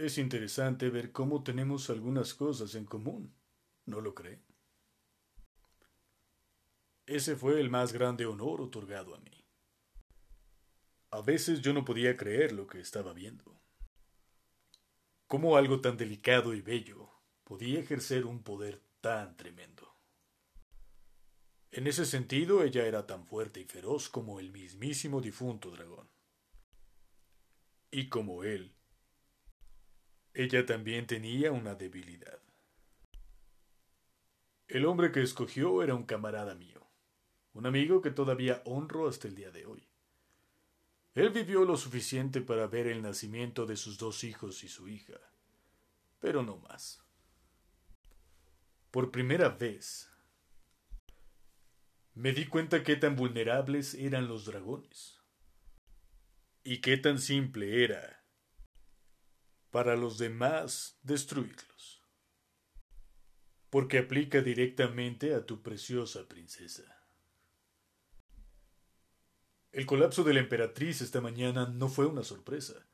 Es interesante ver cómo tenemos algunas cosas en común, ¿no lo cree? Ese fue el más grande honor otorgado a mí. A veces yo no podía creer lo que estaba viendo. Cómo algo tan delicado y bello podía ejercer un poder tan tremendo. En ese sentido, ella era tan fuerte y feroz como el mismísimo difunto dragón. Y como él, ella también tenía una debilidad. El hombre que escogió era un camarada mío un amigo que todavía honro hasta el día de hoy. Él vivió lo suficiente para ver el nacimiento de sus dos hijos y su hija, pero no más. Por primera vez, me di cuenta qué tan vulnerables eran los dragones y qué tan simple era para los demás destruirlos, porque aplica directamente a tu preciosa princesa. El colapso de la emperatriz esta mañana no fue una sorpresa.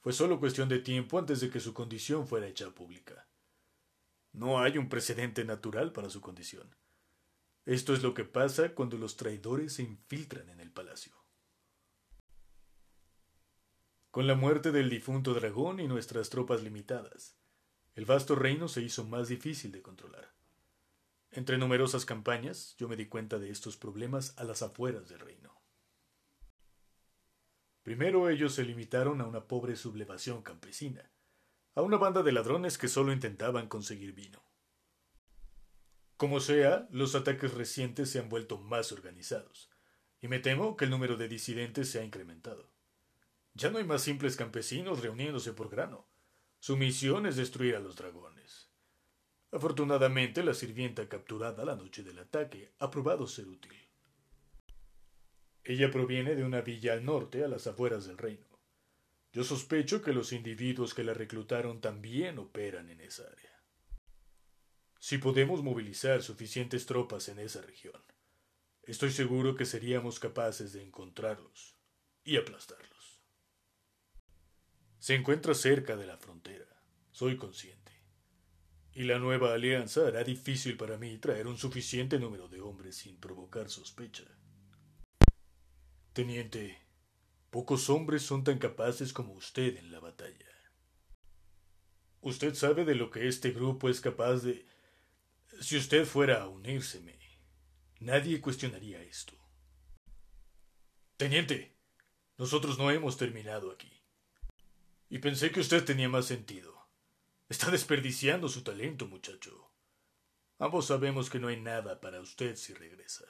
Fue solo cuestión de tiempo antes de que su condición fuera hecha pública. No hay un precedente natural para su condición. Esto es lo que pasa cuando los traidores se infiltran en el palacio. Con la muerte del difunto dragón y nuestras tropas limitadas, el vasto reino se hizo más difícil de controlar. Entre numerosas campañas, yo me di cuenta de estos problemas a las afueras del reino. Primero ellos se limitaron a una pobre sublevación campesina, a una banda de ladrones que solo intentaban conseguir vino. Como sea, los ataques recientes se han vuelto más organizados, y me temo que el número de disidentes se ha incrementado. Ya no hay más simples campesinos reuniéndose por grano. Su misión es destruir a los dragones. Afortunadamente, la sirvienta capturada la noche del ataque ha probado ser útil. Ella proviene de una villa al norte, a las afueras del reino. Yo sospecho que los individuos que la reclutaron también operan en esa área. Si podemos movilizar suficientes tropas en esa región, estoy seguro que seríamos capaces de encontrarlos y aplastarlos. Se encuentra cerca de la frontera, soy consciente. Y la nueva alianza hará difícil para mí traer un suficiente número de hombres sin provocar sospecha. Teniente, pocos hombres son tan capaces como usted en la batalla. Usted sabe de lo que este grupo es capaz de... Si usted fuera a unírseme, nadie cuestionaría esto. Teniente, nosotros no hemos terminado aquí. Y pensé que usted tenía más sentido. Está desperdiciando su talento, muchacho. Ambos sabemos que no hay nada para usted si regresa.